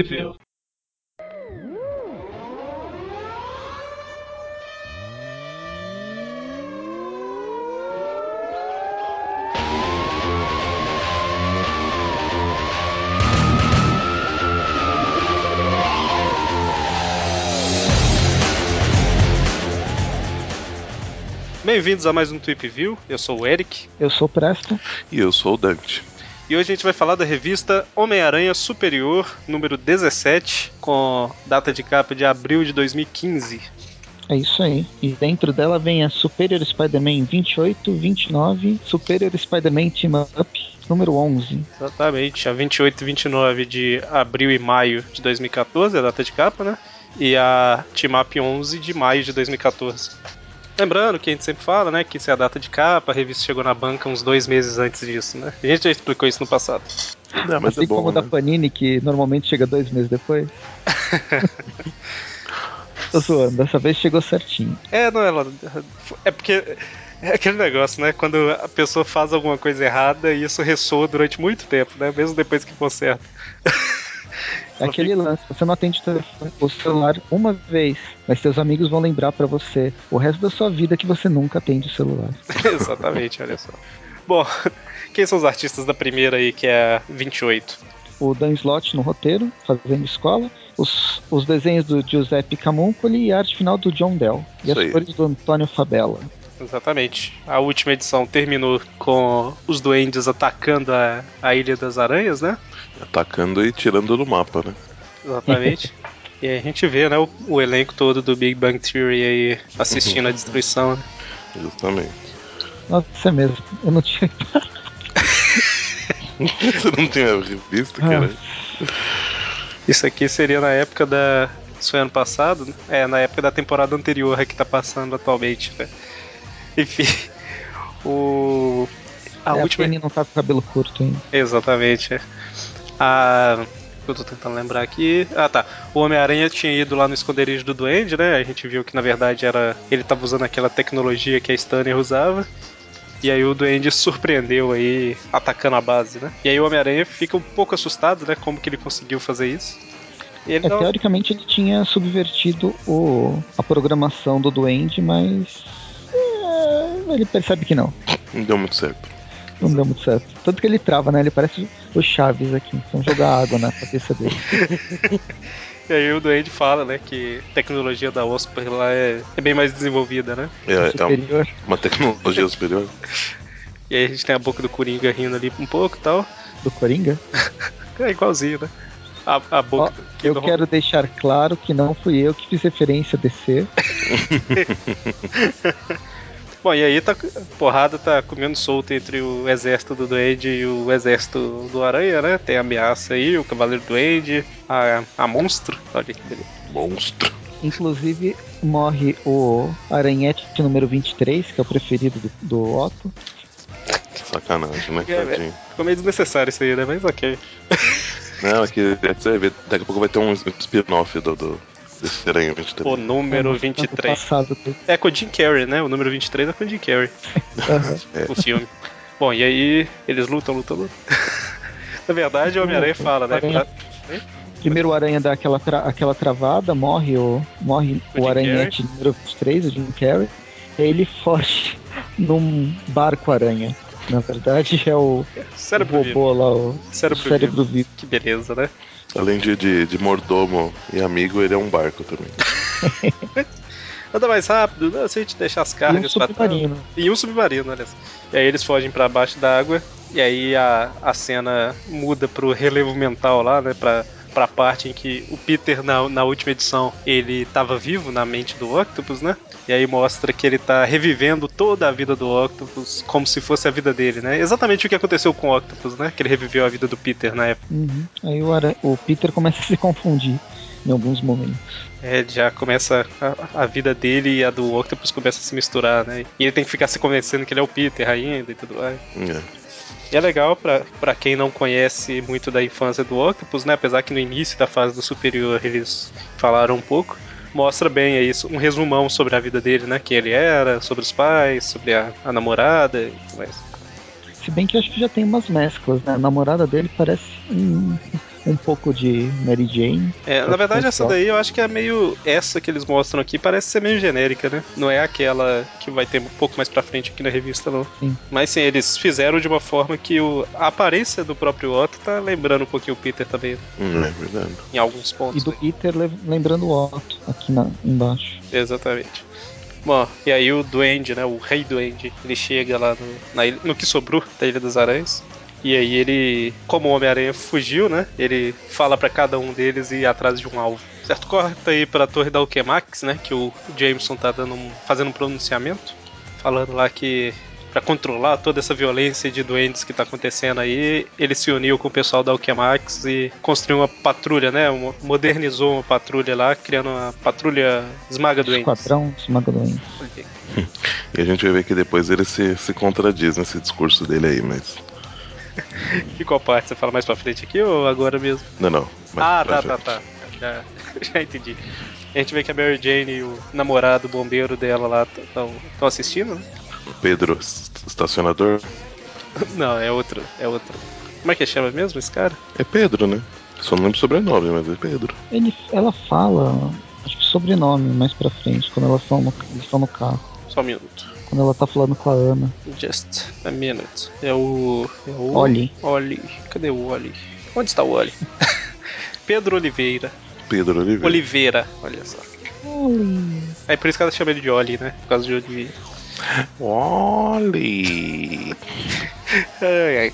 View. Bem-vindos a mais um Tweep View. Eu sou o Eric. Eu sou o Presto. E eu sou o Dante. E hoje a gente vai falar da revista Homem-Aranha Superior, número 17, com data de capa de abril de 2015. É isso aí. E dentro dela vem a Superior Spider-Man 28, 29, Superior Spider-Man Team Up número 11. Exatamente, a 28 e 29 de abril e maio de 2014, a data de capa, né? E a Team Up 11 de maio de 2014. Lembrando que a gente sempre fala, né, que isso é a data de capa, a revista chegou na banca uns dois meses antes disso, né? A gente já explicou isso no passado. Não, mas assim é bom, como né? da Panini, que normalmente chega dois meses depois. Tô zoando, dessa vez chegou certinho. É, não, ela. É porque. É aquele negócio, né? Quando a pessoa faz alguma coisa errada e isso ressoa durante muito tempo, né? Mesmo depois que conserta. É aquele lance, você não atende o celular uma vez, mas seus amigos vão lembrar para você o resto da sua vida que você nunca atende o celular. Exatamente, olha só. Bom, quem são os artistas da primeira aí, que é a 28? O Dan Slott no roteiro, fazendo escola. Os, os desenhos do Giuseppe Camuncoli e a arte final do John Dell. E Isso as aí. cores do Antônio Fabella. Exatamente. A última edição terminou com os duendes atacando a, a Ilha das Aranhas, né? Atacando e tirando do mapa, né? Exatamente. e aí a gente vê, né, o, o, elenco todo do Big Bang Theory aí assistindo a destruição, né? Exatamente. Nossa, é mesmo. Eu não tinha. Você não tinha visto, cara? Ah. Isso aqui seria na época da. Isso foi ano passado? Né? É, na época da temporada anterior que tá passando atualmente, né? Enfim. O. A é, última. A não tá com cabelo curto ainda. Exatamente. É. A. Eu tô tentando lembrar aqui. Ah, tá. O Homem-Aranha tinha ido lá no esconderijo do Duende, né? A gente viu que na verdade era. Ele tava usando aquela tecnologia que a Stanley usava. E aí o Duende surpreendeu aí, atacando a base, né? E aí o Homem-Aranha fica um pouco assustado, né? Como que ele conseguiu fazer isso. Ele é, não... Teoricamente ele tinha subvertido o, a programação do Duende, mas ele percebe que não. Não deu muito certo. Não deu muito certo. Tanto que ele trava, né? Ele parece o Chaves aqui. Vamos jogar água na cabeça dele. E aí o Duende fala, né, que a tecnologia da Osprey lá é, é bem mais desenvolvida, né? É, é uma tecnologia superior. E aí a gente tem a boca do Coringa rindo ali um pouco e tal. Do Coringa? é igualzinho, né? A, a boca. Oh, eu quero deixar claro que não fui eu que fiz referência a DC. Bom, e aí tá, a porrada tá comendo solto entre o exército do Duende e o exército do Aranha, né? Tem a ameaça aí, o Cavaleiro do Duende, a, a Monstro. Olha que beleza. Monstro. Inclusive, morre o Aranhete número 23, que é o preferido do, do Otto. Sacanagem, né? É, ficou meio desnecessário isso aí, né? Mas ok. Não, aqui, é você daqui a pouco vai ter um spin-off do, do, desse Aranha 23. O número 23. Passado, é com o Jim Carrey, né? O número 23 é com o Jim Carrey. é. O filme. Bom, e aí eles lutam, lutam, lutam. Na verdade, o Homem-Aranha fala, né? Pra... Primeiro o Aranha dá aquela, tra aquela travada, morre o, morre o, o Aranhete número 23, o Jim Carrey. E aí ele foge num barco-aranha. Na verdade, é o, cérebro o robô lá, o cérebro, cérebro vivo. Que beleza, né? Além de, de, de, mordomo e amigo, ele é um barco também. Anda mais rápido, não, se a gente deixar as cargas e um submarino. E um submarino, olha só. E aí eles fogem para baixo da água. E aí a, a cena muda pro relevo mental lá, né? Pra pra parte em que o Peter, na, na última edição, ele tava vivo na mente do Octopus, né? E aí mostra que ele tá revivendo toda a vida do Octopus como se fosse a vida dele, né? Exatamente o que aconteceu com o Octopus, né? Que ele reviveu a vida do Peter na época. Uhum. Aí o, o Peter começa a se confundir em alguns momentos. É, já começa a, a, vida dele e a do Octopus começa a se misturar, né? E ele tem que ficar se convencendo que ele é o Peter ainda e tudo mais. É. E é legal para quem não conhece muito da infância do Octopus, né? Apesar que no início da fase do superior eles falaram um pouco. Mostra bem aí um resumão sobre a vida dele, né? Quem ele era, sobre os pais, sobre a, a namorada e tudo mais. Se bem que acho que já tem umas mesclas, né? A namorada dele parece um, um pouco de Mary Jane. É, na verdade, essa daí eu acho que é meio. Essa que eles mostram aqui parece ser meio genérica, né? Não é aquela que vai ter um pouco mais pra frente aqui na revista, não. Sim. Mas sim, eles fizeram de uma forma que o... a aparência do próprio Otto tá lembrando um pouquinho o Peter também. Hum, é verdade. Em alguns pontos. E do Peter lembrando o Otto aqui na, embaixo. Exatamente. Bom, e aí o Duende, né? O Rei Duende, ele chega lá no, na ilha, no que sobrou da Ilha das Aranhas. E aí ele, como o Homem-Aranha fugiu, né? Ele fala para cada um deles ir atrás de um alvo. Certo? Corta aí pra torre da Alquemax, né? Que o Jameson tá dando um, fazendo um pronunciamento. Falando lá que para controlar toda essa violência de doentes que tá acontecendo aí, ele se uniu com o pessoal da Alquemax e construiu uma patrulha, né? Modernizou uma patrulha lá, criando uma patrulha esmaga doentes. Esquadrão esmaga doentes. E a gente vai ver que depois ele se, se contradiz nesse discurso dele aí, mas. que qual parte? Você fala mais pra frente aqui ou agora mesmo? Não, não. Ah, tá, tá, tá. Já, já entendi. A gente vê que a Mary Jane e o namorado, o bombeiro dela lá estão assistindo, né? Pedro, estacionador? Não, é outro, é outro. Como é que chama mesmo esse cara? É Pedro, né? Só não lembro o sobrenome, mas é Pedro. Ele, ela fala, acho que sobrenome mais pra frente, quando elas estão no, eles estão no carro. Só um minuto. Quando ela tá falando com a Ana. Just a minute. É o. É o. Oli. Oli. Cadê o Oli? Onde está o Oli? Pedro Oliveira. Pedro Oliveira. Oliveira, olha só. Oli. É por isso que ela chama ele de Oli, né? Por causa de Oliveira. Oli. ai, ai.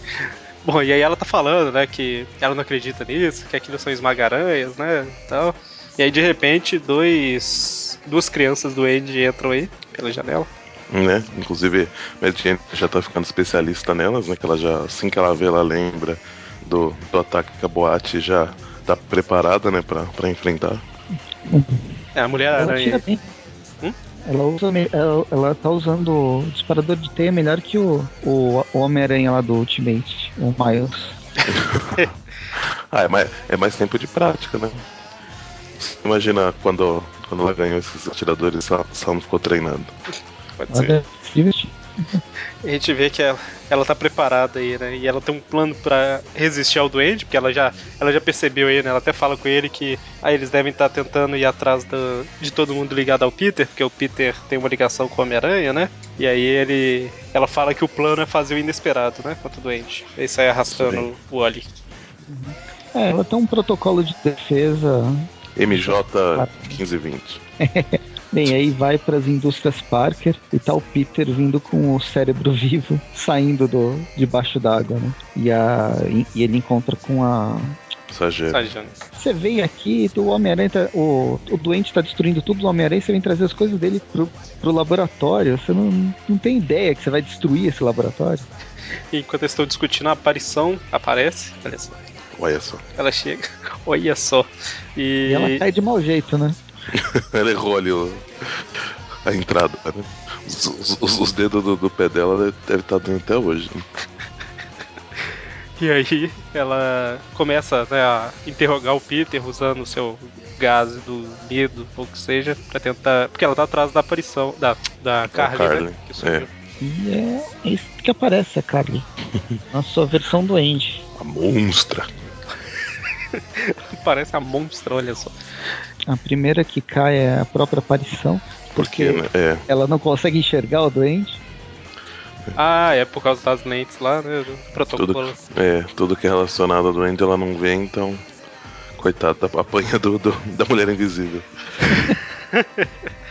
Bom, e aí ela tá falando, né, que ela não acredita nisso, que aquilo são esmagaranhas, né, tal. E aí, de repente, dois... duas crianças do Andy entram aí, pela janela. Né? Inclusive, Jane já tá ficando especialista nelas, né? Que ela já, assim que ela vê, ela lembra do, do ataque que a boate já tá preparada, né, pra, pra enfrentar. É, a mulher Ela aranha. tira bem. Ela, usa, ela, ela tá usando o disparador de teia melhor que o, o, o Homem-Aranha lá do Ultimate, o Miles. Ah, é mais, é mais tempo de prática, né? Imagina quando, quando ela ganhou esses atiradores, ela, ela não ficou treinando. Pode ser. divertir. A gente vê que ela, ela tá preparada aí, né? E ela tem um plano pra resistir ao doente, porque ela já, ela já percebeu aí, né? Ela até fala com ele que ah, eles devem estar tentando ir atrás do- de todo mundo ligado ao Peter, porque o Peter tem uma ligação com o Homem-Aranha, né? E aí ele. Ela fala que o plano é fazer o inesperado, né? Contra o doente. Aí sai arrastando o Oli. É, ela tem um protocolo de defesa. MJ 1520. Bem, aí vai para as indústrias Parker e tá o Peter vindo com o cérebro vivo saindo do debaixo d'água, né? E, a, e, e ele encontra com a. Sajane. Você vem aqui, o Homem-Aranha, tá- o, o doente tá destruindo tudo do Homem-Aranha, você vem trazer as coisas dele pro, pro laboratório. Você não, não tem ideia que você vai destruir esse laboratório. E enquanto eles estão discutindo, a aparição aparece. Olha só. Olha só. Ela chega. Olha só. E ela cai de mau jeito, né? Ela errou ali o- a entrada, né? Os, os- os- os dedos do, do pé dela deve- estar doendo até hoje. né? E aí ela começa né, a interrogar o Peter usando o seu gás do medo, ou o que seja, pra tentar. Porque ela tá atrás da aparição da, da Carly, Carly, né? Que sumiu. E é, é isso que aparece a Carly. Na sua versão do Andy. A monstra. Parece a monstra, olha só. A primeira que cai é a própria aparição. Porque, né? É, Ela não consegue enxergar o doente. Ah, é por causa das lentes lá, né? Do tudo, protocolo. é, tudo que é relacionado ao doente ela não vê, então. Coitada, apanha do, do- da mulher invisível.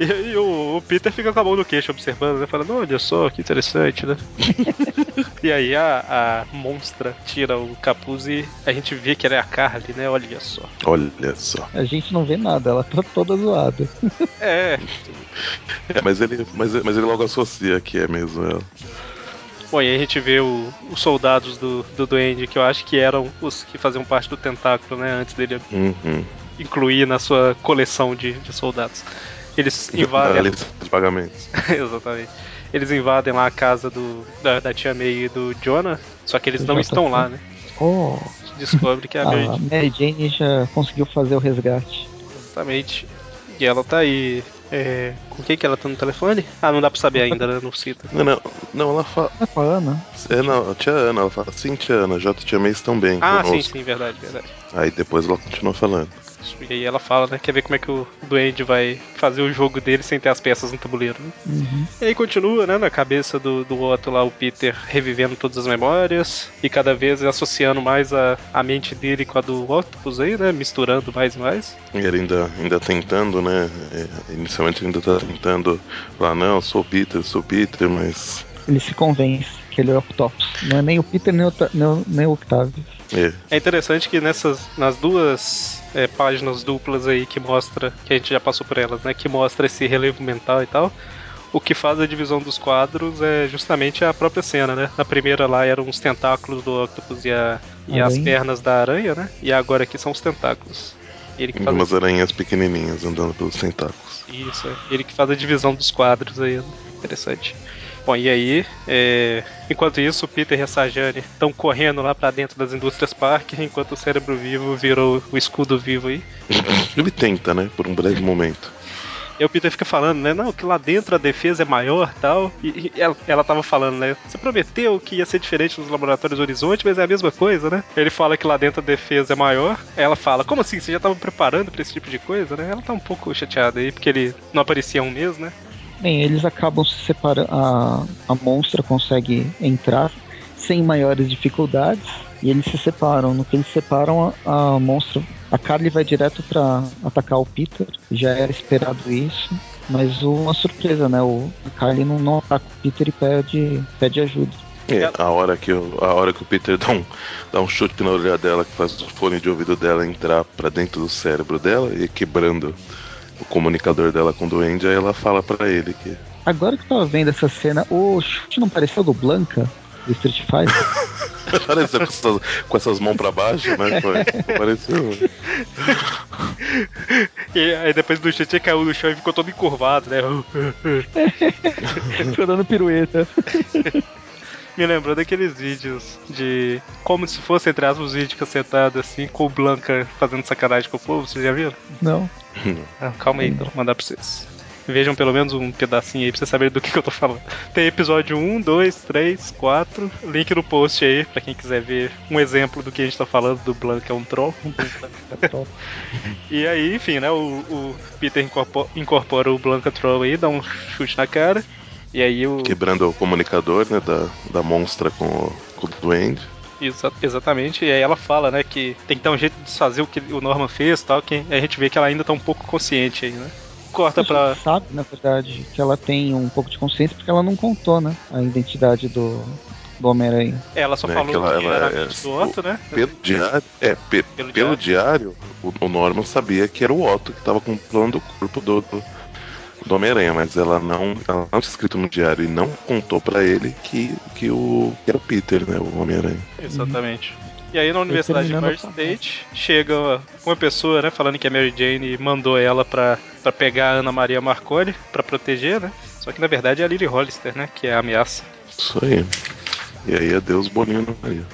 E, e o, o Peter fica com a mão no queixo observando, né? Falando, olha só, que interessante, né? e aí a, a monstra tira o capuz e a gente vê que ela é a Carly, né? Olha só. Olha só. A gente não vê nada, ela tá toda zoada. É, É, mas, ele, mas, mas ele logo associa que é mesmo ela. Bom, e aí a gente vê o- os soldados do, do Duende, que eu acho que eram os que faziam parte do tentáculo, né? Antes dele Uhum. incluir na sua coleção de, de soldados. Eles invadem. lista de pagamentos. Exatamente. Eles invadem lá a casa do, da, da tia May e do Jonah, só que eles não estão lá, né? Oh, A gente descobre que é a Mary a Mary Jane já conseguiu fazer o resgate. Exatamente. E ela tá aí É, com quem que ela tá no telefone? Ah, não dá pra saber ainda, né? Não cita. Não, não, não ela fala. É com a Ana? É, não, a tia Ana, ela fala, sim, tia Ana, já te amei tão bem. Ah, conosco. sim, sim, verdade, verdade. Aí depois ela continua falando. E aí ela fala, né? Quer ver como é que o Duende vai fazer o jogo dele sem ter as peças no tabuleiro, né? Uhum. E aí continua, né, na cabeça do, do Otto lá, o Peter revivendo todas as memórias e cada vez associando mais a, a mente dele com a do Octopus aí, né, misturando mais e mais. E ele ainda, ainda tentando, né? é, inicialmente ele ainda tá tentando falar, não, eu sou o Peter, eu sou o Peter, mas. Ele se convence que ele é o Octopus. Não é nem o Peter nem o, nem o, nem o Octavio. É, É interessante que nessas, nas duas é, páginas duplas aí que mostra, que a gente já passou por elas, né, que mostra esse relevo mental e tal, o que faz a divisão dos quadros é justamente a própria cena, né? Na primeira lá eram os tentáculos do Octopus e, a, e as pernas da aranha, né? E agora aqui são os tentáculos. Ele que faz a umas aranhas pequenininhas andando pelos tentáculos. Isso, é. Ele que faz a divisão dos quadros aí. né? Interessante. Bom, e aí, é, enquanto isso, o Peter e a Sajane estão correndo lá pra dentro das indústrias Park, enquanto o cérebro vivo virou o escudo vivo aí. Ele tenta, né? Por um breve momento. E o Peter fica falando, né? Não, que lá dentro a defesa é maior tal. E, e ela, ela tava falando, né? Você prometeu que ia ser diferente nos laboratórios Horizonte, mas é a mesma coisa, né? Ele fala que lá dentro a defesa é maior. Ela fala, como assim? Você já tava preparando pra esse tipo de coisa, né? Ela tá um pouco chateada aí, porque ele não aparecia um mês, né? Bem, eles acabam se separando. A, a monstra consegue entrar sem maiores dificuldades e eles se separam. No que eles separam, a, a monstra. A Carly vai direto pra atacar o Peter. Já era esperado isso. Mas uma surpresa, né? O, Carly não, não ataca o Peter e pede, pede ajuda. É, a hora que, o- a hora que o Peter dá um, dá um chute na orelha dela, que faz o fone de ouvido dela entrar pra dentro do cérebro dela e quebrando o comunicador dela com o Duende, aí ela fala pra ele que. Agora que eu tava vendo essa cena, o chute não pareceu do Blanca, do Street Fighter? Pareceu com essas, com essas mãos pra baixo, né? Foi, pareceu. E aí depois do chute caiu no chão e ficou todo encurvado, né? Ficou dando pirueta. Me lembrou daqueles vídeos de. Como se fosse, entre aspas, os vídeos cacetados assim, com o Blanca fazendo sacanagem com o povo, vocês já viram? Não. Ah, calma aí, então, vou mandar pra vocês. Vejam pelo menos um pedacinho aí pra vocês saberem do que, que eu tô falando. Tem episódio 1, 2, 3, 4. Link no post aí pra quem quiser ver um exemplo do que a gente tá falando do Blanca é um troll. E aí, enfim, né? O, o Peter incorpora, incorpora o Blanca Troll aí, dá um chute na cara. E aí o. Quebrando o comunicador, né? Da, da monstra com o, com o Duende. Exa- exatamente, e aí ela fala, né, que tem que dar um jeito de desfazer o que o Norman fez e tal, que a gente vê que ela ainda tá um pouco consciente aí, né? Corta A pra. gente sabe, na verdade, que ela tem um pouco de consciência porque ela não contou, né? A identidade do, do Homem-Aranha. Ela só né, falou que ela- que ela era é- do Otto, né? Pelo diário, é, pe- Pelo pelo, diário, o, o Norman sabia que era o Otto que tava comprando o corpo do, do, do Homem-Aranha, mas ela não, ela não tinha escrito no diário e não contou pra ele que, que, o, que era o Peter, né? O Homem-Aranha. Exatamente. E aí na Universidade de falar. State chega uma pessoa, né, falando que a Mary Jane mandou ela pra, pra pegar a Ana Maria Marconi pra proteger, né? Só que na verdade é a Lily Hollister, né, que é a ameaça. Isso aí. E aí, adeus, Boninho na Maria.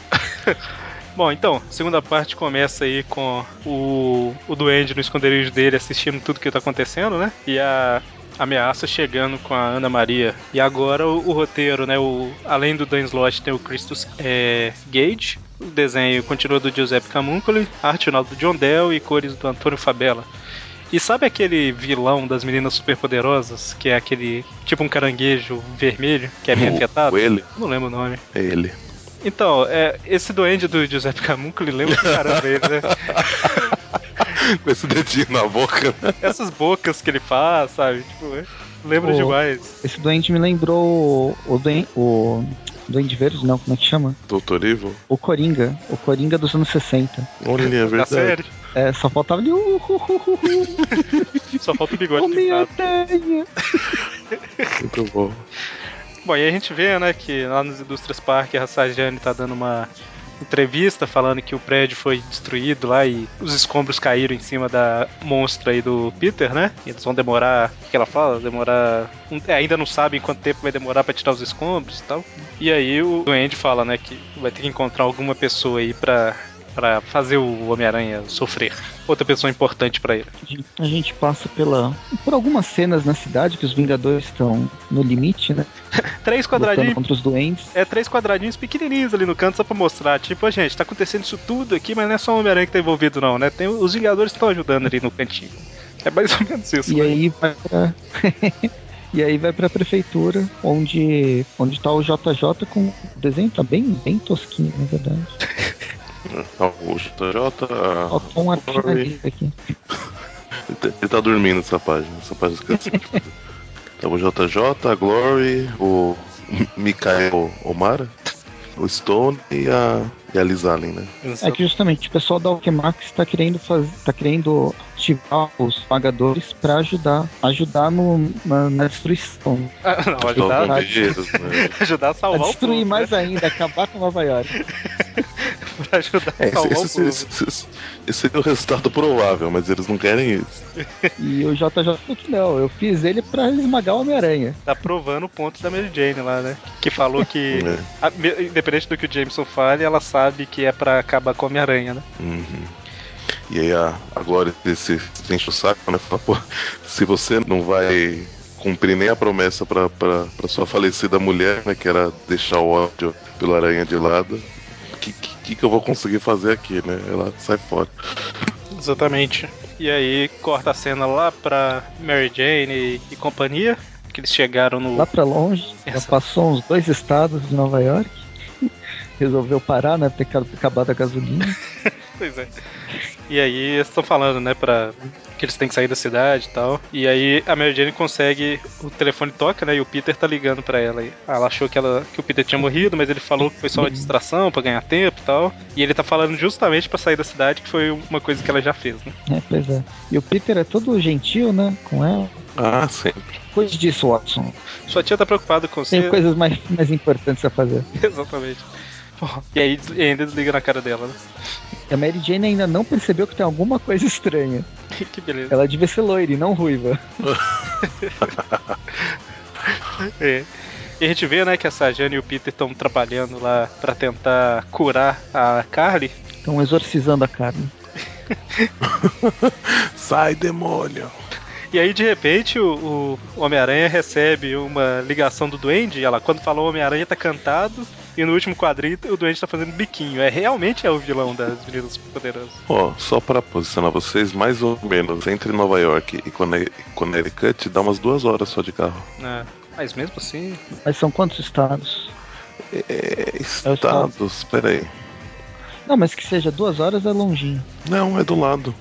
Bom, então, a segunda parte começa aí com o, o Duende no esconderijo dele assistindo tudo que tá acontecendo, né? E a ameaça chegando com a Ana Maria. E agora o, o roteiro, né? O, além do Dan Slott tem o Christus é, Gage. O desenho continua do Giuseppe Camuncoli, arte final do John Dell e cores do Antônio Fabella. E sabe aquele vilão das meninas superpoderosas, que é aquele tipo um caranguejo vermelho, que é meio O- afetado? o ele? Não lembro o nome. É ele. Então, é, esse duende do Giuseppe Camuncoli lembra pra caramba ele, né? Com esse dedinho na boca. Essas bocas que ele faz, sabe? Tipo, é, lembra demais. Esse doente me lembrou o, doen- o Duende Verde, não, como é que chama? Doutor Evil? O Coringa. O Coringa dos anos 60. Olha, é Da verdade. série. É, só faltava ali. Uh, Só falta o bigode pintado. Homem-Aranha. Muito bom. Bom, e a gente vê, né, que lá nos Indústrias Park a Sajane tá dando uma entrevista falando que o prédio foi destruído lá e os escombros caíram em cima da monstra aí do Peter, né? E eles vão demorar, o que ela fala? Demorar. é, ainda não sabem quanto tempo vai demorar pra tirar os escombros e tal. E aí o Duende fala, né, que vai ter que encontrar alguma pessoa aí pra para fazer o Homem-Aranha sofrer. Outra pessoa importante para ele. A gente passa pela por algumas cenas na cidade que os Vingadores estão no limite, né? três quadradinhos contra os doentes. É três quadradinhos pequenininhos ali no canto só para mostrar, tipo, a gente, tá acontecendo isso tudo aqui, mas não é só o Homem-Aranha que tá envolvido não, né? Tem os Vingadores que estão ajudando ali no cantinho. É mais ou menos isso. E né? aí vai pra E aí vai pra prefeitura, onde, onde tá o JJ com. O desenho tá bem, bem tosquinho, na verdade. Tá o JJ. Faltou um aqui. Ele tá dormindo nessa página, essa página Tá o JJ, a Glory, o Mikael Omara, o Stone e a e a Liz Allen, né? É que justamente o pessoal da Alchemax está querendo fazer, tá querendo ativar os pagadores para ajudar, ajudar no, na, na destruição. Ah, não, ajudar, né? ajudar a salvar a destruir o povo, mais né? ainda, acabar com Nova York. pra ajudar a é, salvar esse, o. Esse, esse, esse seria o resultado provável, mas eles não querem isso. E o JJ falou que não, eu fiz ele para esmagar o Homem-Aranha. Tá provando o ponto da Mary Jane lá, né? Que falou que, é. a, independente do que o Jameson fale, ela sabe que é para acabar com a Homem-Aranha, né? Uhum. E aí a, a Glória desse, enche o saco, né? Fala, pô, se você não vai cumprir nem a promessa para sua falecida mulher, né? Que era deixar o ódio pelo Aranha de lado. O que, que, que eu vou conseguir fazer aqui, né? Ela sai fora. Exatamente. E aí corta a cena lá pra Mary Jane e, e companhia. Que eles chegaram no. Lá pra longe. Já passou uns dois estados de Nova York resolveu parar, né? Ter acabado a gasolina. pois é. E aí eles estão falando, né, pra que eles têm que sair da cidade e tal. E aí a Mary Jane consegue. O telefone toca, né? E o Peter tá ligando pra ela. E ela achou que, ela, que o Peter tinha morrido, mas ele falou que foi só uma distração pra ganhar tempo e tal. E ele tá falando justamente pra sair da cidade, que foi uma coisa que ela já fez, né? É, pois é. E o Peter é todo gentil, né? Com ela. Ah, sempre. Coisa disso, Watson. Sua tia tá preocupada com você. Tem coisas mais, mais importantes a fazer. Exatamente. E aí ainda desliga na cara dela, né? A Mary Jane ainda não percebeu que tem alguma coisa estranha. que beleza. Ela devia ser loira e não ruiva. é. E a gente vê, né, que a Sajane e o Peter estão trabalhando lá para tentar curar a Carly. Estão exorcizando a Carly. Sai, demônio! E aí, de repente, o, o Homem-Aranha recebe uma ligação do Duende. Ela, quando falou Homem-Aranha, tá cantado. E no último quadrinho, o Duende tá fazendo biquinho. É realmente é o vilão das Meninas Poderosas. Ó, oh, só para posicionar vocês, mais ou menos entre Nova York e Connecticut, dá umas duas horas só de carro. É, mas mesmo assim. Mas são quantos estados? É, estados, é peraí. Não, mas que seja duas horas é longinho. Não, é do lado.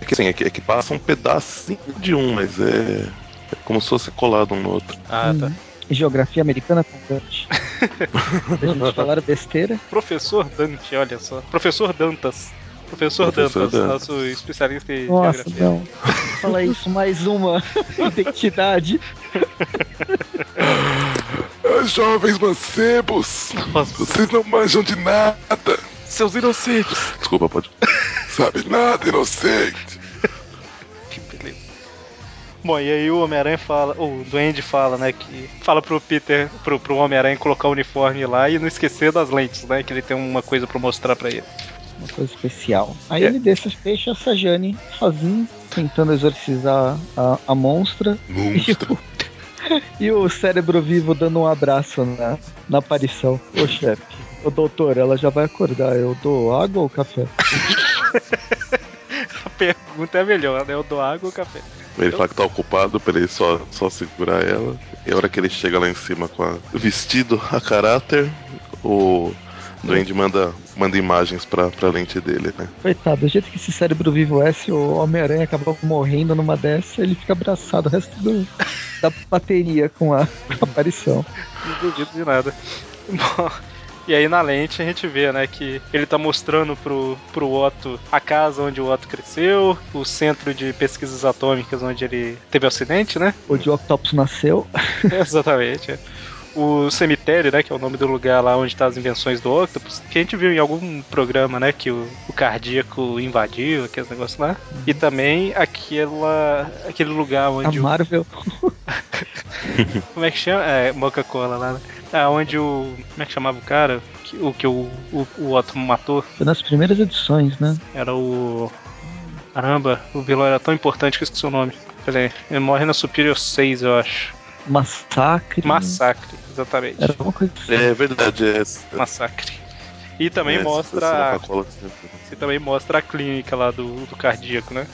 É que assim, é que, é que passa um pedacinho de um, mas é, é como se fosse colado um no outro. Ah, tá. Geografia americana com Dante. a gente falar besteira. Professor Dante, olha só. Professor Dantas. Professor, Professor Dantas, Dantas, nosso especialista em Nossa, geografia. Não. Fala isso, mais uma identidade. Jovens mancebos, Nossa. vocês não manjam de nada. Seus inocentes. Desculpa, pode. Sabe nada, inocente. Bom, e aí o Homem-Aranha fala, o Duende fala, né, que fala pro Peter, pro, pro Homem-Aranha colocar o uniforme lá e não esquecer das lentes, né, que ele tem uma coisa para mostrar para ele. Uma coisa especial. Aí é. ele deixa, deixa a Sajane sozinho, tentando exorcizar a, a monstra. Monstra. E o, e o cérebro vivo dando um abraço na, na aparição. Ô chefe. Ô doutor, ela já vai acordar. Eu dou água ou café? a pergunta é melhor, né? Eu dou água ou café? Ele fala que tá ocupado pra ele só, só segurar ela. E a hora que ele chega lá em cima com a vestido a caráter, o Duende manda, manda imagens pra, pra lente dele, né? Coitado, do jeito que esse cérebro vivo é, se o Homem-Aranha acaba morrendo numa dessa, ele fica abraçado o resto do, da bateria com a, com a aparição. Não duvido de nada. Bom, e aí na lente a gente vê, né, que ele tá mostrando pro, pro Otto a casa onde o Otto cresceu, o centro de pesquisas atômicas onde ele teve o acidente, né? Onde o Octopus nasceu. Exatamente. É. O cemitério, né, que é o nome do lugar lá onde tá as invenções do Octopus, que a gente viu em algum programa, né, que o, o cardíaco invadiu, aqueles negócios lá. Uhum. E também aquela, aquele lugar onde... A Marvel. O... Como é que chama? É, Coca-Cola lá, né? É onde o. Como é que chamava o cara? O que o, o, o Otto matou? Foi nas primeiras edições, né? Era o. Caramba, o vilão era tão importante que eu esqueci o nome. Peraí, ele morre na Superior 6, eu acho. Massacre. Massacre, exatamente. Era uma coisa assim. É verdade, é. Massacre. E também é, mostra. essa Coca-Cola- E também mostra a clínica lá do, do cardíaco, né?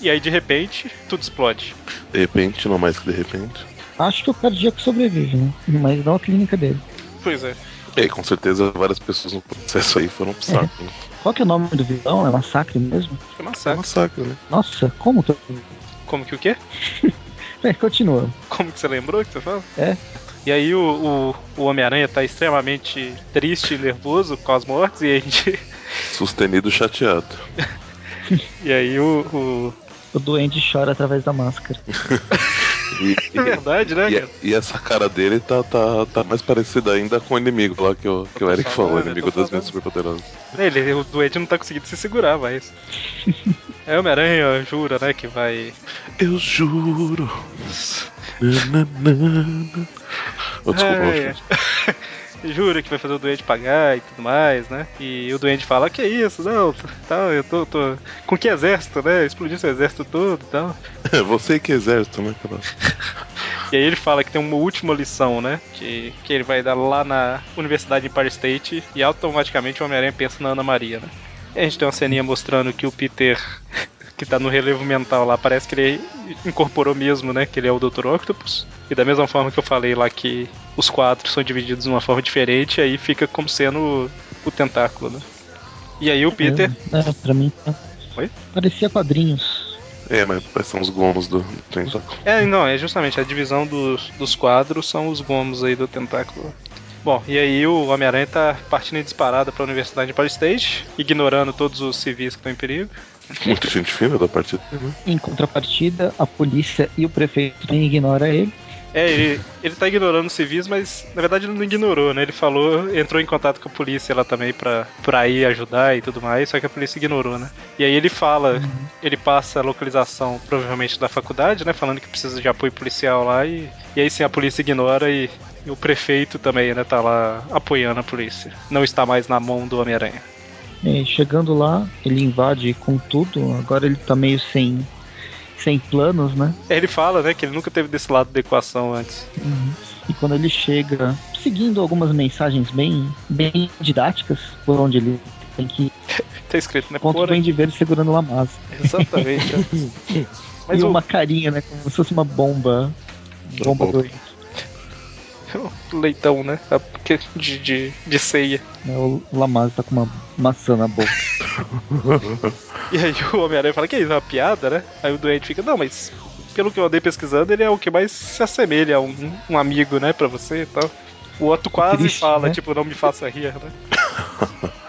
E aí de repente, tudo explode. De repente, não mais que de repente. Acho que o cardíaco sobrevive, né? Mas não a clínica dele. Pois é. E aí, com certeza várias pessoas no processo aí foram pro saco. Né? Qual que é o nome do vilão? É Massacre mesmo? É É massacre. massacre, né? Nossa, como que eu... Como que o quê? É, continua. Como que você lembrou que você fala? É. E aí o, o, o Homem-Aranha tá extremamente triste e nervoso com as mortes e a gente. Sustenido chateado. E aí o. o... O duende chora através da máscara. E, É verdade, né? e, e essa cara dele tá, tá, tá mais parecida ainda com o inimigo lá que o, que o Eric falando, falou, eu inimigo tô das mentes superpoderosas. Ele, o doente não tá conseguindo se segurar mais. É o Homem-Aranha jura, né, que vai. Eu juro. Nananana. Oh, desculpa, Rocha. Jura que vai fazer o doente pagar e tudo mais, né? E o doente fala, que isso, não, tá, eu tô, tô. Com que exército, né? Explodiu seu exército todo e tal. Você que exército, né? Aquela... E aí ele fala que tem uma última lição, né? Que, que ele vai dar lá na Universidade Empire State e automaticamente o Homem-Aranha pensa na Ana Maria, né? E a gente tem uma ceninha mostrando que o Peter, que tá no relevo mental lá, parece que ele incorporou mesmo, né? Que ele é o Dr. Octopus. E da mesma forma que eu falei lá que os quadros são divididos de uma forma diferente, aí fica como sendo o, o tentáculo, né? E aí o Peter. É, pra mim. Oi? Parecia quadrinhos. É, mas são os gomos do, do tentáculo. É, não, é justamente a divisão dos, dos quadros são os gomos aí do tentáculo. Bom, e aí o Homem-Aranha tá partindo em disparada pra Universidade de Empire State, ignorando todos os civis que estão em perigo. Muita gente fina da partida? Em contrapartida, a polícia e o prefeito nem ignoram ele. É, ele, ele tá ignorando os civis, mas na verdade ele não ignorou, né? Ele falou, entrou em contato com a polícia lá também pra, pra ir ajudar e tudo mais, só que a polícia ignorou, né? E aí ele fala, ele passa a localização provavelmente da faculdade, né? Falando que precisa de apoio policial lá e, e aí sim a polícia ignora e, e o prefeito também, né? Tá lá apoiando a polícia. Não está mais na mão do Homem-Aranha. E chegando lá, ele invade com tudo. Agora ele tá meio sem, sem planos, né? Ele fala, né, que ele nunca teve desse lado da equação antes. Uhum. E quando ele chega, seguindo algumas mensagens bem, bem didáticas, por onde ele tem que Tá escrito, né? contra o Por Duende Verde segurando uma massa. Exatamente. né? Mas e o, uma carinha, né? Como se fosse uma bomba. Bomba Bomba. leitão, né? De, de, de ceia. Né? O Lamaz tá com uma maçã na boca. E aí o Homem-Aranha fala que é isso, é uma piada, né? Aí o doente fica, não, mas pelo que eu andei pesquisando, ele é o que mais se assemelha a um, um amigo, né, pra você e tal. O outro quase triste, fala, né? tipo, não me faça rir, né?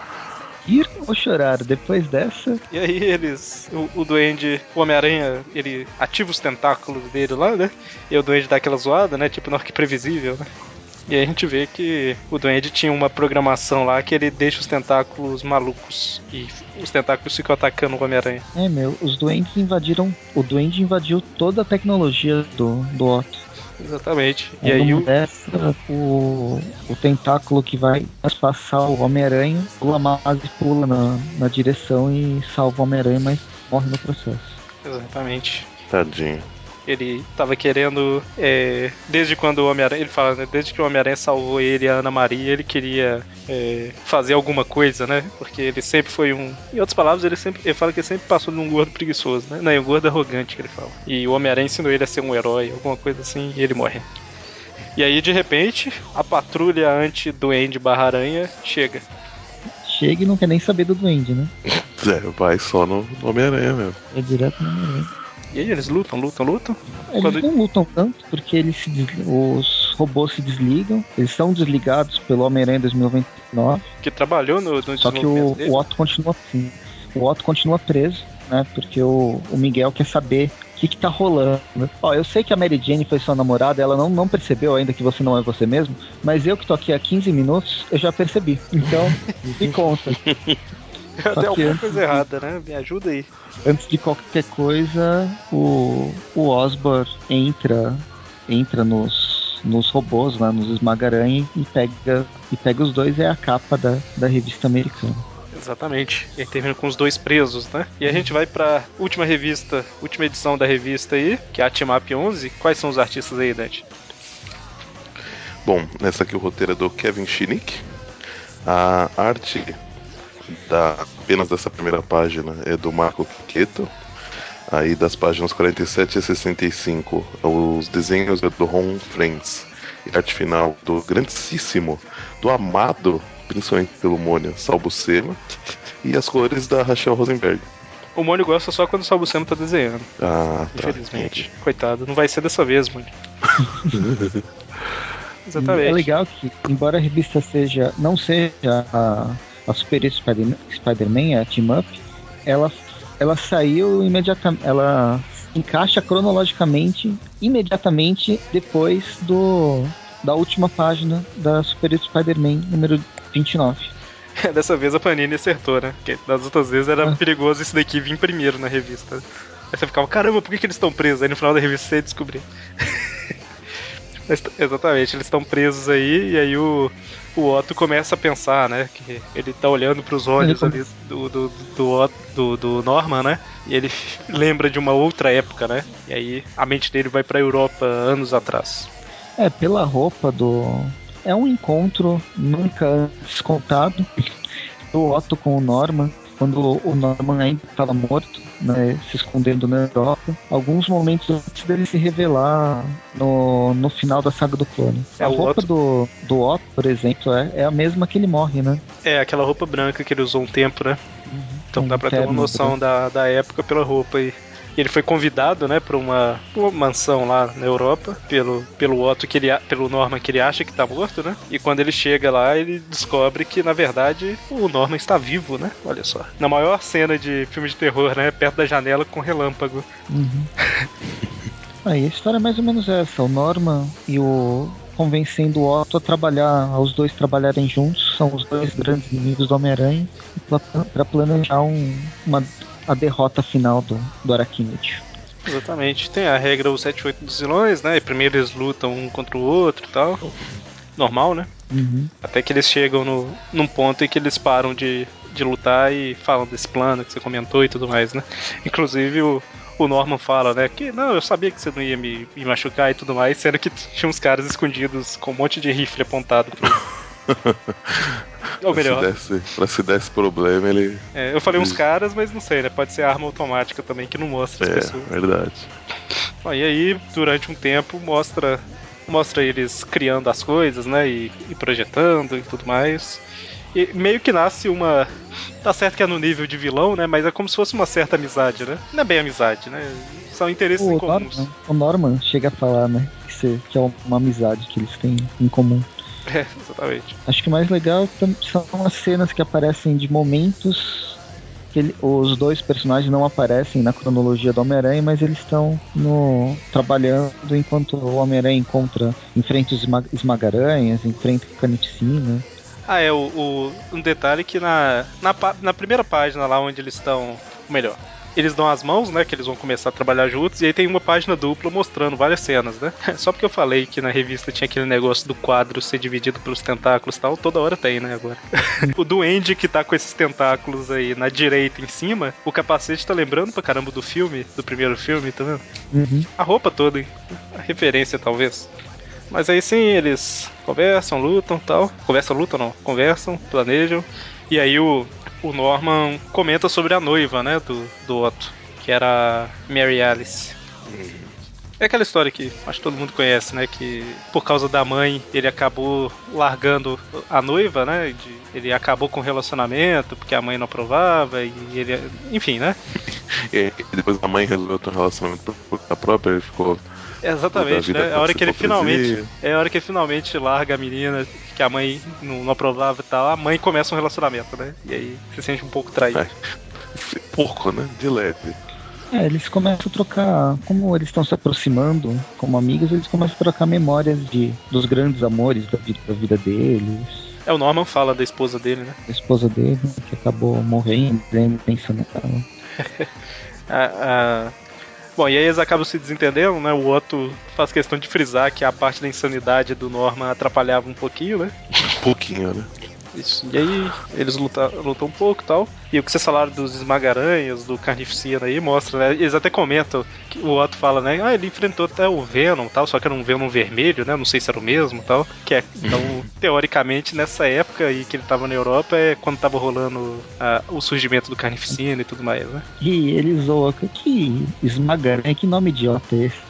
Rir ou chorar? Depois dessa, E aí eles. O, o duende, o Homem-Aranha, ele ativa os tentáculos dele lá, né? E o duende dá aquela zoada, né? Tipo, não, que previsível, né? E aí a gente vê que o duende tinha uma programação lá que ele deixa os tentáculos malucos. E os tentáculos ficam atacando o Homem-Aranha. é meu, os duendes invadiram. O duende invadiu toda a tecnologia do, do Otto. Exatamente. E E aí o. dessa, o, o tentáculo que vai passar o Homem-Aranha, o Lamaz pula na, na direção e salva o Homem-Aranha, mas morre no processo. Exatamente. Tadinho. Ele tava querendo. é, desde quando o Homem-Aranha. Ele fala, né? Desde que o Homem-Aranha salvou ele e a Ana Maria, ele queria é, fazer alguma coisa, né? Porque ele sempre foi um. Em outras palavras, ele sempre. Ele fala que ele sempre passou de um gordo preguiçoso, né? Não, é um gordo arrogante que ele fala. E o Homem-Aranha ensinou ele a ser um herói, alguma coisa assim, e ele morre. E aí, de repente, a patrulha anti-duende barra aranha chega. Chega e não quer nem saber do duende, né? É, vai só no no Homem-Aranha mesmo. É direto no Homem-Aranha. E aí eles lutam, lutam, lutam. Eles Quando- não lutam tanto porque eles se des- os robôs se desligam. Eles são desligados pelo Homem-Aranha 2099. Que trabalhou no, no Só que o, dele. o Otto continua assim. O Otto continua preso, né? Porque o, o Miguel quer saber o que, que tá rolando. Ó, eu sei que a Mary Jane foi sua namorada, ela não, não percebeu ainda que você não é você mesmo, mas eu que tô aqui há 15 minutos, eu já percebi. Então, me conta. Que alguma coisa de- errada, né? Me ajuda aí. Antes de qualquer coisa, o, o Osborn entra entra nos nos robôs, lá nos esmagaranha e pega, e pega os dois, é a capa da, da revista americana. Exatamente. E aí termina com os dois presos, né? E a gente vai pra última revista, última edição da revista aí, que é a Team Up 11. Quais são os artistas aí, Dante? Bom, nessa aqui o roteiro é do Kevin Schinick. A arte da, apenas dessa primeira página é do Marco Quiqueto. Aí das páginas 47 a 65, os desenhos é do Ron Friends. E arte final do grandíssimo, do amado principalmente pelo Mônio Salbucema, e as cores da Rachel Rosenberg. O Mônio gosta só quando o Salbucema tá desenhando. Ah, tá. Infelizmente. Coitado, não vai ser dessa vez, Mônio. Exatamente. É legal que, embora a revista seja não seja a, a Super Spider-Man, a Team Up, ela, ela saiu imediatamente. Ela encaixa cronologicamente imediatamente depois do da última página da Super Spider-Man número 29. Dessa vez a Panini acertou, né? Porque das outras vezes era ah. perigoso esse daqui vir primeiro na revista. Aí você ficava, caramba, por que, que eles estão presos? Aí no final da revista você descobriu. Exatamente, eles estão presos aí, e aí o, o Otto começa a pensar, né? Que ele tá olhando para os olhos ali do, do, do, do, do Norman, né? E ele lembra de uma outra época, né? E aí a mente dele vai pra Europa anos atrás. É, pela roupa do, é um encontro nunca descontado do Otto com o Norman, quando o Norman ainda estava morto, né, se escondendo na Europa, alguns momentos antes dele se revelar no, no final da saga do clone. É, a roupa Otto... do, do Otto, por exemplo, é, é a mesma que ele morre, né? É, aquela roupa branca que ele usou um tempo, né? Uhum. Então um dá pra ter uma noção da, da época pela roupa aí ele foi convidado, né, para uma, uma, mansão lá na Europa pelo, pelo Otto que ele pelo Norman que ele acha que tá morto, né? E quando ele chega lá, ele descobre que na verdade o Norman está vivo, né? Olha só. Na maior cena de filme de terror, né, perto da janela com relâmpago. Uhum. Aí a história é mais ou menos essa. O Norman e o convencendo o Otto a trabalhar, os dois trabalharem juntos, são os dois grandes inimigos do Homem-Aranha, para planejar um, uma a derrota final do, do Arachnid. Exatamente. Tem a regra o 7 8 dos vilões, né? E primeiro eles lutam um contra o outro e tal. Normal, né? Uhum. Até que eles chegam no, num ponto em que eles param de, de lutar e falam desse plano que você comentou e tudo mais, né? Inclusive o, o Norman fala, né? Que não, eu sabia que você não ia me, me machucar e tudo mais, sendo que tinha uns caras escondidos com um monte de rifle apontado pro, Ou melhor. Pra se, desse, pra se desse problema, ele. É, eu falei uns caras, mas não sei, né? Pode ser arma automática também que não mostra as é, pessoas. Verdade. Bom, e aí, durante um tempo, mostra mostra eles criando as coisas, né? E, e, projetando e tudo mais. E meio que nasce uma. Tá certo que é no nível de vilão, né? Mas é como se fosse uma certa amizade, né? Não é bem amizade, né? São interesses o comuns. Norman, o Norman chega a falar, né? Que, que é uma amizade que eles têm em comum. É, exatamente. Acho que o mais legal são as cenas que aparecem de momentos que ele, os dois personagens não aparecem na cronologia do Homem-Aranha, mas eles estão no trabalhando enquanto o Homem-Aranha encontra, enfrenta os esmagaranhas, enfrenta Caniticina. Ah, é, o, o, um detalhe que na, na, na primeira página lá onde eles estão, melhor, eles dão as mãos, né? Que eles vão começar a trabalhar juntos, e aí tem uma página dupla mostrando várias cenas, né? Só porque eu falei que na revista tinha aquele negócio do quadro ser dividido pelos tentáculos e tal, toda hora tem, né? Agora. o duende que tá com esses tentáculos aí na direita em cima, o capacete tá lembrando pra caramba do filme, do primeiro filme, tá vendo? Uhum. A roupa toda, a referência talvez. Mas aí sim, eles conversam, lutam tal. Conversam, lutam não. Conversam, planejam. E aí o, o Norman comenta sobre a noiva, né, do, do Otto, que era Mary Alice. É aquela história que acho que todo mundo conhece, né? Que por causa da mãe ele acabou largando a noiva, né? De, ele acabou com o relacionamento porque a mãe não aprovava e ele. Enfim, né? e depois a mãe resolveu ter um relacionamento por conta própria, ele ficou Exatamente, né? A hora que ele finalmente. É a hora que ele finalmente larga a menina, que a mãe não, não, aprovava e tal, a mãe começa um relacionamento, né? E aí se sente um pouco traído. É. Pouco, né? De leve. É, eles começam a trocar, como eles estão se aproximando como amigos, eles começam a trocar memórias de, dos grandes amores da vida, da vida deles. É, o Norman fala da esposa dele, né? A esposa dele, que acabou morrendo, pensando nela. a, a, Bom, e aí eles acabam se desentendendo, né? O Otto faz questão de frisar que a parte da insanidade do Norman atrapalhava um pouquinho, né? Um pouquinho, né? Isso. E aí eles lutam, lutam um pouco e tal. E o que vocês falaram dos esmagaranhas, do carnificina aí, mostra, né? Eles até comentam que o Otto fala, né? Ah, ele enfrentou até o Venom tal, só que era um Venom vermelho, né? Não sei se era o mesmo tal. Que é, então, teoricamente, nessa época aí que ele tava na Europa, é quando tava rolando ah, o surgimento do carnificina e tudo mais, né? E ele zoa que esmagaranha, que nome idiota é esse?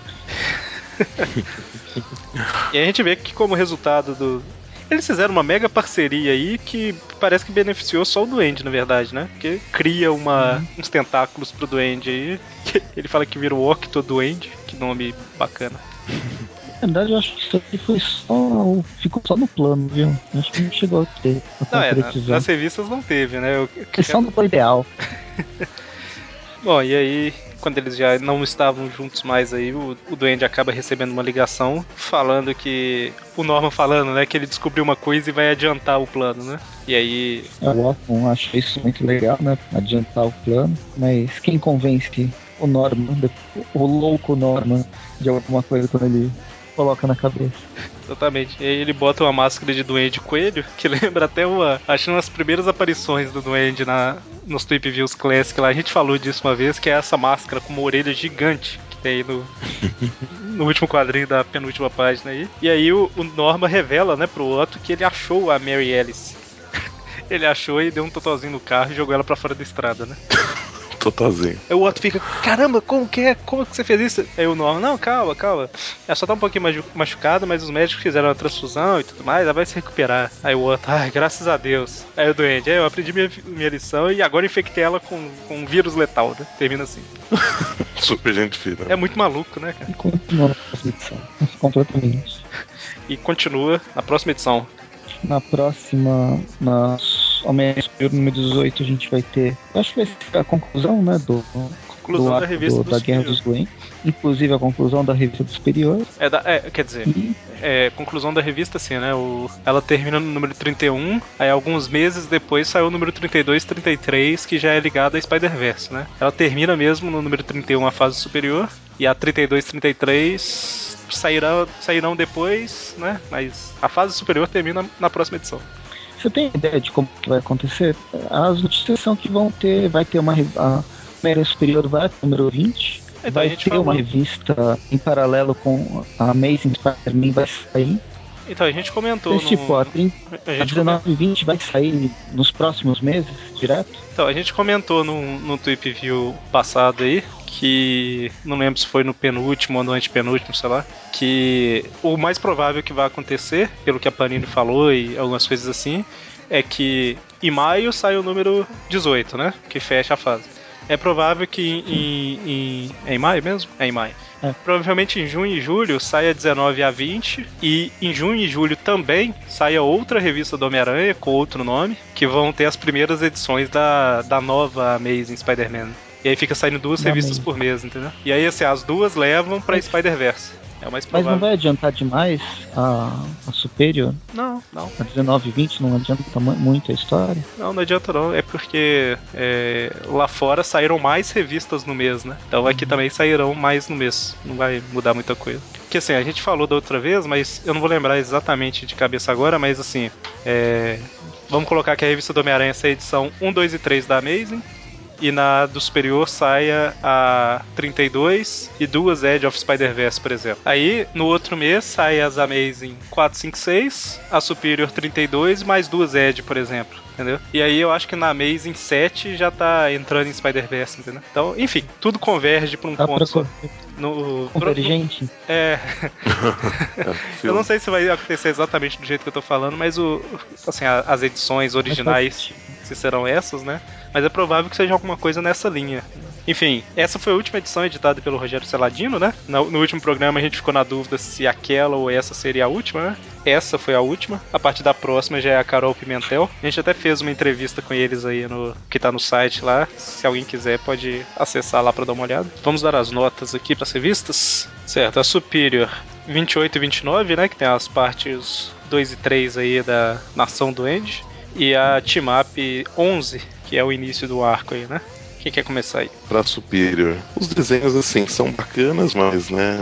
e a gente vê que como resultado do, eles fizeram uma mega parceria aí que parece que beneficiou só o Duende, na verdade, né? Porque cria uma, uhum. uns tentáculos pro Duende aí. Ele fala que vira o Octo Duende. Que nome bacana. Na verdade, eu acho que isso aqui foi só. ficou só no plano, viu? Acho que não chegou a ter. A não, é, nas revistas não teve, né? Eu, eu... Só no ideal. Bom, e aí quando eles já não estavam juntos mais aí, o, o Duende acaba recebendo uma ligação falando que. O Norman falando, né, que ele descobriu uma coisa e vai adiantar o plano, né? E aí. O Orton acho isso muito legal, né? Adiantar o plano, mas quem convence o Norman, o louco Norman, de alguma coisa quando ele coloca na cabeça. Exatamente. E aí ele bota uma máscara de duende coelho, que lembra até uma. Acho as primeiras aparições do duende na, nos Tweep Views Classic lá. A gente falou disso uma vez, que é essa máscara com uma orelha gigante que tem aí no, no último quadrinho da penúltima página aí. E aí o, o Norma revela, né, pro Otto que ele achou a Mary Alice. ele achou e deu um totozinho no carro e jogou ela pra fora da estrada, né? Totalzinho. Aí o outro fica, caramba, como que é? Como que você fez isso? Aí o Norman, não, calma, calma. Ela só tá um pouquinho machucada, mas os médicos fizeram a transfusão e tudo mais, ela vai se recuperar. Aí o outro, ai, graças a Deus. Aí o doente, eu aprendi minha, minha lição e agora infectei ela com, com um vírus letal, né? Termina assim. Super gente fina. É muito maluco, né, cara? E continua na próxima edição. Completamente. E continua na próxima edição. Na próxima, na Homem-Aranha Superior número 18, a gente vai ter. Acho que vai ser a conclusão, né? Do, conclusão do da revista do, do da Guerra dos Doentes. Inclusive a conclusão da revista do Superior. É, da, é quer dizer, e... é, conclusão da revista, assim, né? O, ela termina no número 31, aí alguns meses depois saiu o número 32 33, que já é ligado a Spider-Verse, né? Ela termina mesmo no número 31, a fase superior, e a 32 33 sairão, sairão depois, né? Mas a fase superior termina na próxima edição. Você tem ideia de como que vai acontecer? As notícias são que vão ter, vai ter uma a Mera Superior vai número 20, então, vai ter falou... uma revista em paralelo com a Amazing Spider-Man vai sair. Então, a gente comentou. Mas, no... tipo, a, 30, a, a 19 e 20 vai sair nos próximos meses, direto? Então, a gente comentou no, no Tweep View passado aí que. Não lembro se foi no penúltimo ou no antepenúltimo, sei lá. Que o mais provável que vai acontecer, pelo que a Panini falou e algumas coisas assim, é que em maio sai o número 18, né? Que fecha a fase. É provável que em, em, é em maio mesmo? É em maio. É. Provavelmente em junho e julho saia 19 a 20 e em junho e julho também saia outra revista do Homem-Aranha com outro nome, que vão ter as primeiras edições da, da nova Amazing Spider-Man. E aí fica saindo duas da revistas por mês, entendeu? E aí assim, as duas levam pra Spider-Verse. É o mais provável. Mas não vai adiantar demais a, a Superior? Não, não. A 19 e 20 não adianta muito a história? Não, não adianta não. É porque é, lá fora saíram mais revistas no mês, né? Então aqui uhum. também sairão mais no mês. Não vai mudar muita coisa. Porque assim, a gente falou da outra vez, mas eu não vou lembrar exatamente de cabeça agora, mas assim, é, Vamos colocar que a revista do Homem-Aranha é a edição 1, 2 e 3 da Amazing e na do superior saia a 32 e duas Edge of Spider-Verse, por exemplo. Aí, no outro mês, sai as Amazing 4, 5, 6, a Superior 32 mais duas Edge, por exemplo. Entendeu? E aí eu acho que na Amazing 7 já tá entrando em Spider-Verse, entendeu? Então, enfim, tudo converge pra um tá ponto só. No, Convergente? No, é. eu não sei se vai acontecer exatamente do jeito que eu tô falando, mas o, assim, as edições originais, se serão essas, né? Mas é provável que seja alguma coisa nessa linha. Enfim, essa foi a última edição editada pelo Rogério Celadino, né? No, no, último programa a gente ficou na dúvida se aquela ou essa seria a última, né? Essa foi a última. A partir da próxima já é a Carol Pimentel. A gente até fez uma entrevista com eles aí no que tá no site lá. Se alguém quiser, pode acessar lá para dar uma olhada. Vamos dar as notas aqui para ser vistas. Certo, a Superior 28 e 29, né? Que tem as partes 2 e 3 aí da Nação do End. E a Team Up 11 que é o início do arco aí, né? Quem quer começar aí? Pra Superior. Os desenhos, assim, são bacanas, mas, né,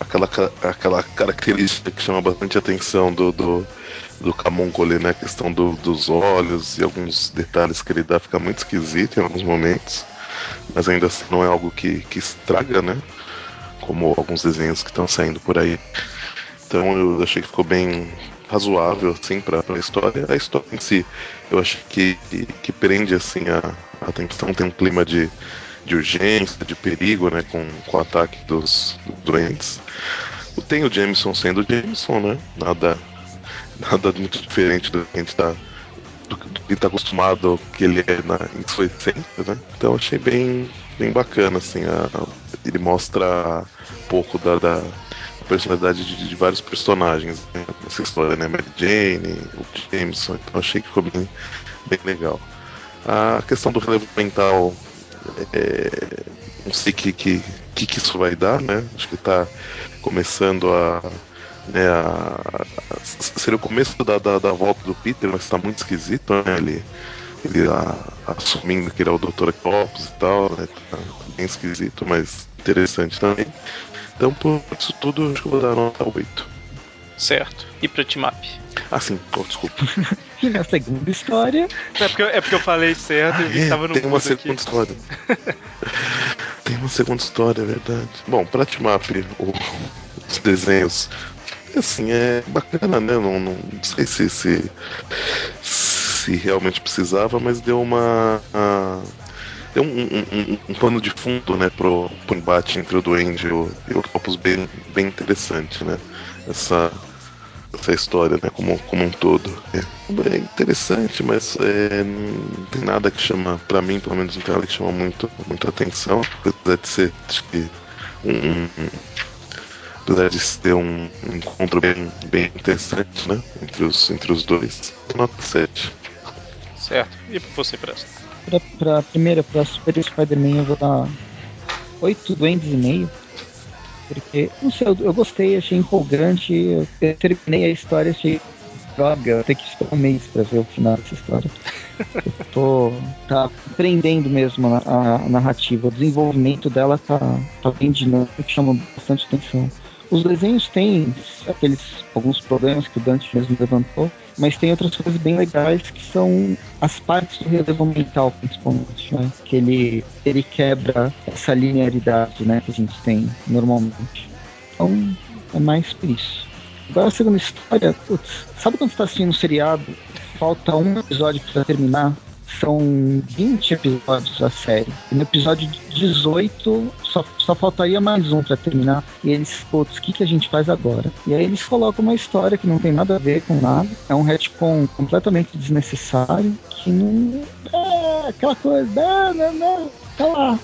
aquela, aquela característica que chama bastante atenção do, do, do Camuncoli, né, a questão do, dos olhos e alguns detalhes que ele dá fica muito esquisito em alguns momentos. Mas ainda assim não é algo que, que estraga, né? Como alguns desenhos que estão saindo por aí. Então eu achei que ficou bem razoável, assim, pra, pra história. A história em si, eu acho que, que, prende, assim, a, a atenção. Tem um clima de, de urgência, de perigo, né, com, com o ataque dos, doentes. Tem o Jameson sendo o Jameson, né? Nada, nada muito diferente do que a gente tá, do, que tá acostumado que ele é na, em sua essência, né? Então achei bem, bem bacana, assim, a, ele mostra um pouco da, da personalidade de, de vários personagens né, nessa história, né? Mary Jane, o Jameson, então achei que ficou bem, bem legal. A questão do relevo mental, é, não sei o que, que, que, isso vai dar, né? Acho que está começando a, né, a, a, seria o começo da, da, da, volta do Peter, mas está muito esquisito, né? Ele, ele a, assumindo que ele é o Dr. Octopus e tal, né? Tá bem esquisito, mas interessante também. Então, por isso tudo, acho que eu vou dar nota 8. Certo. E pra Timap? Ah, sim. Oh, desculpa. e na segunda história... É porque, é porque eu falei certo ah, e é, que tava no Tem uma segunda aqui. história. tem uma segunda história, é verdade. Bom, pra Timap, os desenhos... Assim, é bacana, né? Não, não sei se, se, se realmente precisava, mas deu uma... uma tem um, um, um, pano de fundo, né, pro, pro embate entre o Duende e o, e o Octopus bem, bem interessante, né? Essa, essa história, né, como, como um todo. É, é interessante, mas é, não tem nada que chama, para mim, pelo menos não tem nada que chama muito, muito atenção, apesar de ser, acho que, um, apesar de um, encontro bem, bem interessante, né, entre os, entre os dois. Nota 7. Certo. E você, Presto? Pra, pra primeira, pra Super Spider-Man, eu vou dar 8 duendes e meio. Porque, não sei, eu, eu gostei, achei empolgante. Eu, eu terminei a história, achei droga. Eu tenho que esperar um mês pra ver o final dessa história. eu tô. tá prendendo mesmo a, a, narrativa. O desenvolvimento dela tá, tá bem dinâmico, chama bastante atenção. Os desenhos têm aqueles alguns problemas que o Dante mesmo levantou, mas tem outras coisas bem legais que são as partes do relevo mental, principalmente, né? Que ele, ele quebra essa linearidade, né, que a gente tem normalmente. Então, é mais por isso. Agora a segunda história, putz, sabe quando você tá assistindo um seriado, falta um episódio para terminar? São 20 episódios a série. E no episódio 18 só, só faltaria mais um para terminar. E eles, putz, o que, que a gente faz agora? E aí eles colocam uma história que não tem nada a ver com nada. É um retcon completamente desnecessário. Que não. É aquela coisa. Não, não, não. Tá lá.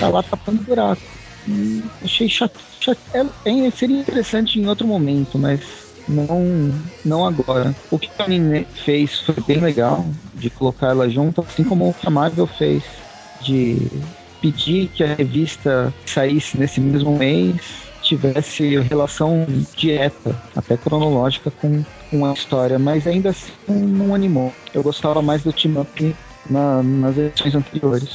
Tá lá tapando buraco. E achei chato. chato. É, é, seria interessante em outro momento, mas não, não agora. O que a Panini fez foi bem legal, de colocar ela junto, assim como o que a Marvel fez, de pedir que a revista saísse nesse mesmo mês tivesse relação direta, até cronológica, com, com a história, mas ainda assim não animou. Eu gostava mais do Team Up na, nas edições anteriores.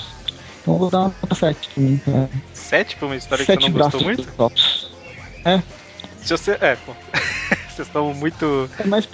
Então eu vou dar uma nota 7 também. Pra... 7 pra uma história que você não gostou muito? É. Se você. É, pô. Vocês estão muito. É mais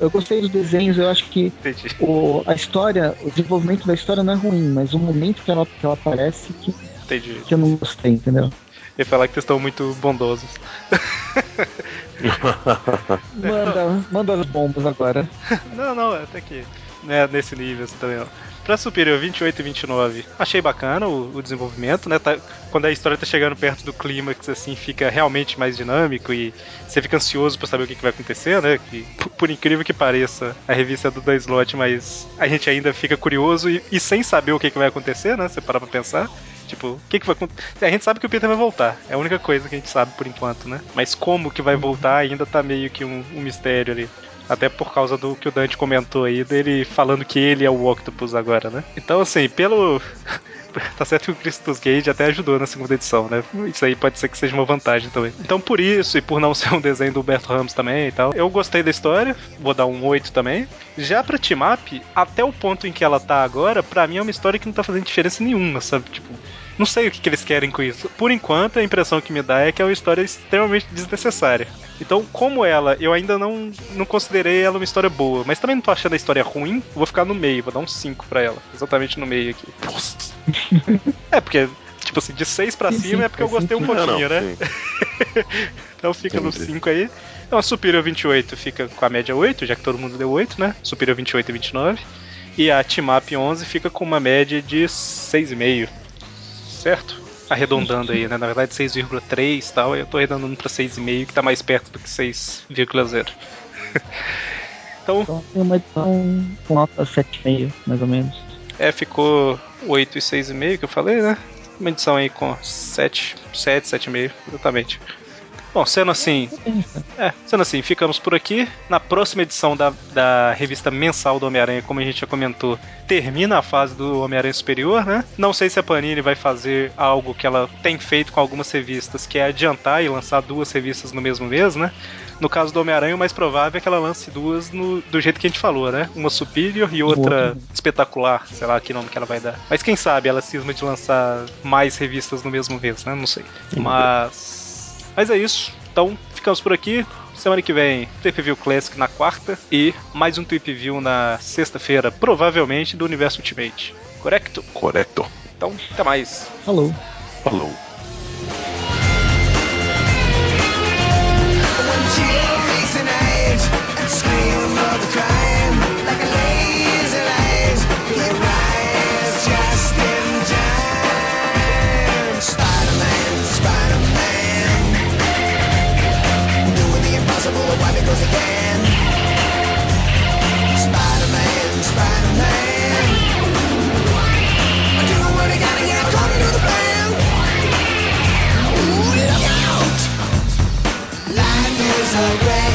eu gostei dos desenhos, eu acho que o, a história, o desenvolvimento da história não é ruim, mas o momento que ela, que ela aparece que, Entendi. que eu não gostei, entendeu? Eu ia falar que vocês estão muito bondosos. manda, manda as bombas agora. Não, não, até que. Né, nesse nível assim, também, ó. Pra Superior 28 e 29, achei bacana o, o desenvolvimento, né? Tá, quando a história tá chegando perto do clímax, assim, fica realmente mais dinâmico e você fica ansioso para saber o que, que, vai acontecer, né? Que, por, incrível que pareça, a revista é do Dan Slot, mas a gente ainda fica curioso e, e sem saber o que, que vai acontecer, né? Você parar pra pensar. Tipo, o que, que vai acontecer? A gente sabe que o Peter vai voltar. É a única coisa que a gente sabe por enquanto, né? Mas como que vai voltar ainda tá meio que um, um mistério ali. Até por causa do que o Dante comentou aí, dele falando que ele é o Octopus agora, né? Então, assim, pelo. tá certo que o Christus Gage até ajudou na segunda edição, né? Isso aí pode ser que seja uma vantagem também. Então, por isso, e por não ser um desenho do Humberto Ramos também e tal, eu gostei da história, vou dar um 8 também. Já pra Team Up, até o ponto em que ela tá agora, pra mim é uma história que não tá fazendo diferença nenhuma, sabe? Tipo, não sei o que, que, eles querem com isso. Por enquanto, a impressão que me dá é que é uma história extremamente desnecessária. Então, como ela, eu ainda não, não considerei ela uma história boa, mas também não tô achando a história ruim, vou ficar no meio, vou dar um 5 pra ela. Exatamente no meio aqui. é, porque, tipo assim, de 6 pra sim, cima sim, é porque eu gostei um pouquinho, não, né? então fica no 5 aí. Então a Superior 28 fica com a média 8, já que todo mundo deu 8, né? Superior 28 e 29. E a Team Up 11 fica com uma média de 6,5 certo? Arredondando aí, né? Na verdade 6,3 e tal, eu tô arredondando pra 6,5 que tá mais perto do que 6,0. então, então tem uma edição com nota 7,5, mais ou menos. É, ficou 8 e 6,5 que eu falei, né? Uma edição aí com 7, 7, 7,5, exatamente. Bom, sendo assim. É, sendo assim, ficamos por aqui. Na próxima edição da, da revista mensal do Homem-Aranha, como a gente já comentou, termina a fase do Homem-Aranha Superior, né? Não sei se a Panini vai fazer algo que ela tem feito com algumas revistas, que é adiantar e lançar duas revistas no mesmo mês, né? No caso do Homem-Aranha, o mais provável é que ela lance duas no, do jeito que a gente falou, né? Uma Superior e outra espetacular, sei lá que nome que ela vai dar. Mas quem sabe ela cisma de lançar mais revistas no mesmo mês, né? Não sei. Mas. Mas é isso. Então, ficamos por aqui. Semana que vem, Trip View Classic na quarta e mais um Trip View na sexta-feira, provavelmente do Universo Ultimate. Correto? Correto. Então, até mais. Falou. Falou. Like goes again. Spider-Man, Spider-Man. Do what I gotta get according to the plan. Ooh, look out! Life is a grand